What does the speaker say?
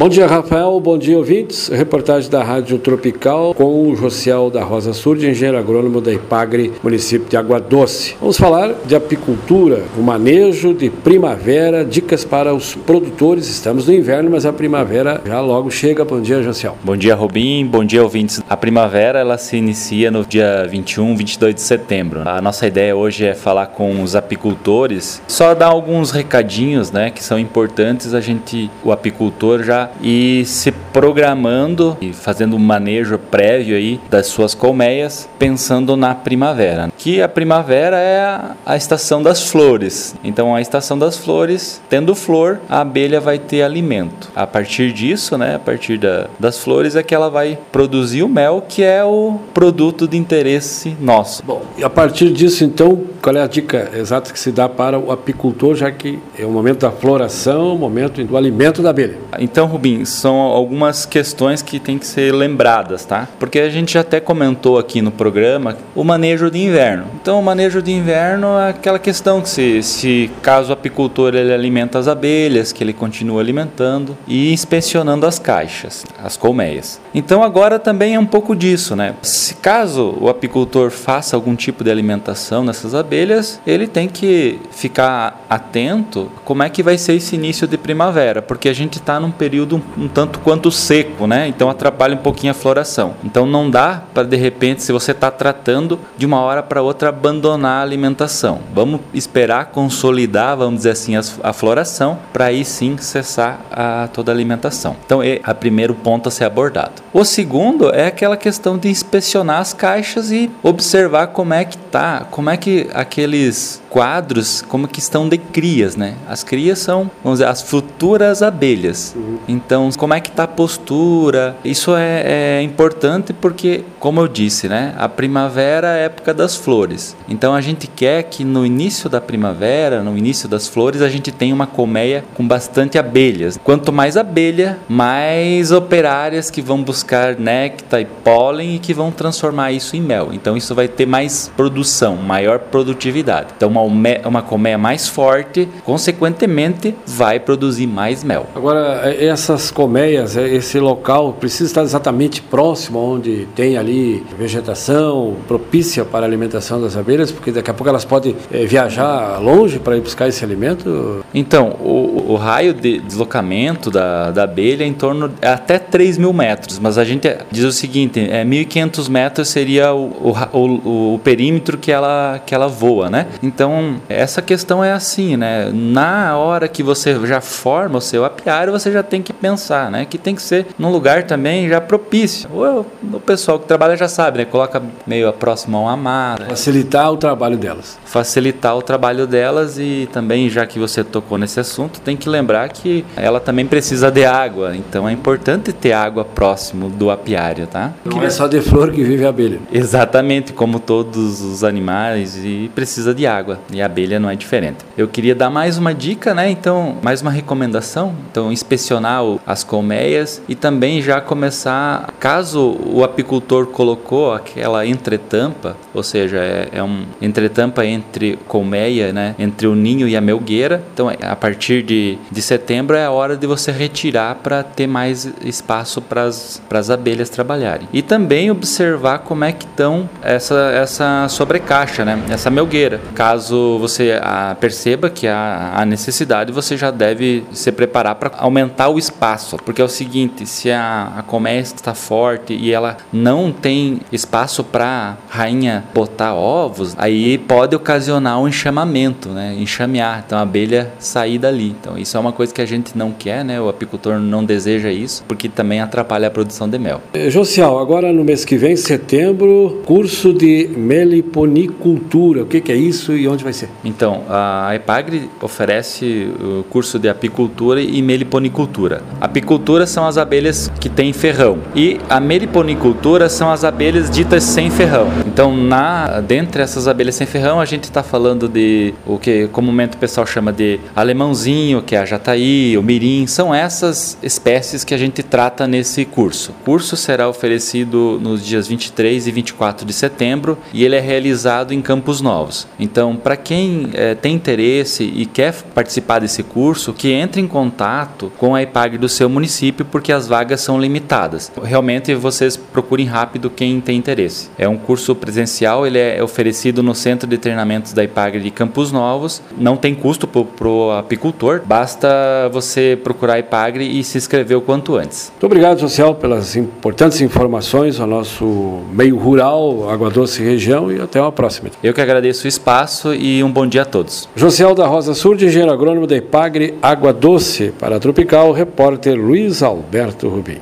Bom dia, Rafael. Bom dia, ouvintes. Reportagem da Rádio Tropical com o Josiel da Rosa Surdi, engenheiro agrônomo da Ipagre, município de Água Doce. Vamos falar de apicultura, o manejo de primavera, dicas para os produtores. Estamos no inverno, mas a primavera já logo chega. Bom dia, Josiel. Bom dia, Robin. Bom dia, ouvintes. A primavera ela se inicia no dia 21, 22 de setembro. A nossa ideia hoje é falar com os apicultores, só dar alguns recadinhos, né, que são importantes a gente, o apicultor já e se programando e fazendo um manejo prévio aí das suas colmeias, pensando na primavera. Que a primavera é a, a estação das flores. Então, a estação das flores, tendo flor, a abelha vai ter alimento. A partir disso, né, a partir da, das flores, é que ela vai produzir o mel, que é o produto de interesse nosso. Bom, e a partir disso, então, qual é a dica exata que se dá para o apicultor, já que é o momento da floração, o momento do alimento da abelha? Então, Rubim, são algumas questões que têm que ser lembradas, tá? Porque a gente já até comentou aqui no programa o manejo de inverno. Então, o manejo de inverno é aquela questão que se, se caso o apicultor ele alimenta as abelhas, que ele continua alimentando e inspecionando as caixas, as colmeias. Então, agora também é um pouco disso, né? Se caso o apicultor faça algum tipo de alimentação nessas abelhas, ele tem que ficar atento como é que vai ser esse início de primavera, porque a gente está num período um, um, tanto quanto seco, né? Então atrapalha um pouquinho a floração. Então não dá para de repente, se você está tratando de uma hora para outra abandonar a alimentação. Vamos esperar consolidar, vamos dizer assim, a, a floração para aí sim cessar a, toda a alimentação. Então é o primeiro ponto a ser abordado. O segundo é aquela questão de inspecionar as caixas e observar como é que tá, como é que aqueles quadros, como que estão de crias, né? As crias são, vamos dizer, as futuras abelhas. Uhum. Então, como é que está a postura? Isso é, é, importante porque, como eu disse, né? A primavera é a época das flores. Então, a gente quer que no início da primavera, no início das flores, a gente tenha uma colmeia com bastante abelhas. Quanto mais abelha, mais operárias que vão buscar néctar e pólen e que vão transformar isso em mel. Então, isso vai ter mais produção, maior produtividade. Então, uma, uma colmeia mais forte, consequentemente, vai produzir mais mel. Agora, essa essas colmeias, é, esse local precisa estar exatamente próximo onde tem ali vegetação propícia para a alimentação das abelhas, porque daqui a pouco elas podem é, viajar longe para ir buscar esse alimento? Então, o, o raio de deslocamento da, da abelha é em torno é até 3 mil metros, mas a gente diz o seguinte, é 1.500 metros seria o, o, o, o perímetro que ela, que ela voa, né? Então, essa questão é assim, né? Na hora que você já forma o seu apiário, você já tem que pensar, né? Que tem que ser num lugar também já propício. O, o pessoal que trabalha já sabe, né? Coloca meio próximo a uma mata. Facilitar o trabalho delas. Facilitar o trabalho delas e também, já que você tocou nesse assunto, tem que lembrar que ela também precisa de água. Então é importante ter água próximo do apiário, tá? Não é só de flor que vive a abelha. Exatamente, como todos os animais e precisa de água. E a abelha não é diferente. Eu queria dar mais uma dica, né? Então, mais uma recomendação. Então, inspecionar as colmeias e também já começar, caso o apicultor colocou aquela entretampa, ou seja, é, é um entretampa entre colmeia, né, entre o ninho e a melgueira. Então, a partir de, de setembro é a hora de você retirar para ter mais espaço para as abelhas trabalharem. E também observar como é que estão essa, essa sobrecaixa, né, essa melgueira. Caso você a, perceba que há, há necessidade, você já deve se preparar para aumentar o espaço espaço, porque é o seguinte, se a, a colmeia está forte e ela não tem espaço para rainha botar ovos, aí pode ocasionar um enxamamento, né? Enxamear, então a abelha sair dali. Então isso é uma coisa que a gente não quer, né? O apicultor não deseja isso, porque também atrapalha a produção de mel. Eh, Josial, agora no mês que vem, setembro, curso de meliponicultura. O que, que é isso e onde vai ser? Então, a Epagre oferece o curso de apicultura e meliponicultura. Apicultura são as abelhas que têm ferrão e a meliponicultura são as abelhas ditas sem ferrão. Então na dentre essas abelhas sem ferrão, a gente está falando de o que comumente o pessoal chama de alemãozinho, que é a jataí, o mirim, são essas espécies que a gente trata nesse curso. O curso será oferecido nos dias 23 e 24 de setembro e ele é realizado em Campos Novos. Então, para quem é, tem interesse e quer participar desse curso, que entre em contato com a IPAG do seu município, porque as vagas são limitadas. Realmente, vocês procurem rápido quem tem interesse. É um curso presencial, ele é oferecido no Centro de Treinamentos da IPAG de Campos Novos. Não tem custo para o apicultor, basta você procurar a IPAGRE e se inscrever o quanto antes. Muito obrigado, Social, pelas importantes informações ao nosso meio rural, Água Doce região e até uma próxima. Eu que agradeço o espaço e um bom dia a todos. Josiel da Rosa Sul, de engenheiro agrônomo da IPAGRE Água Doce, para a Tropical, repórter Luiz Alberto Rubim.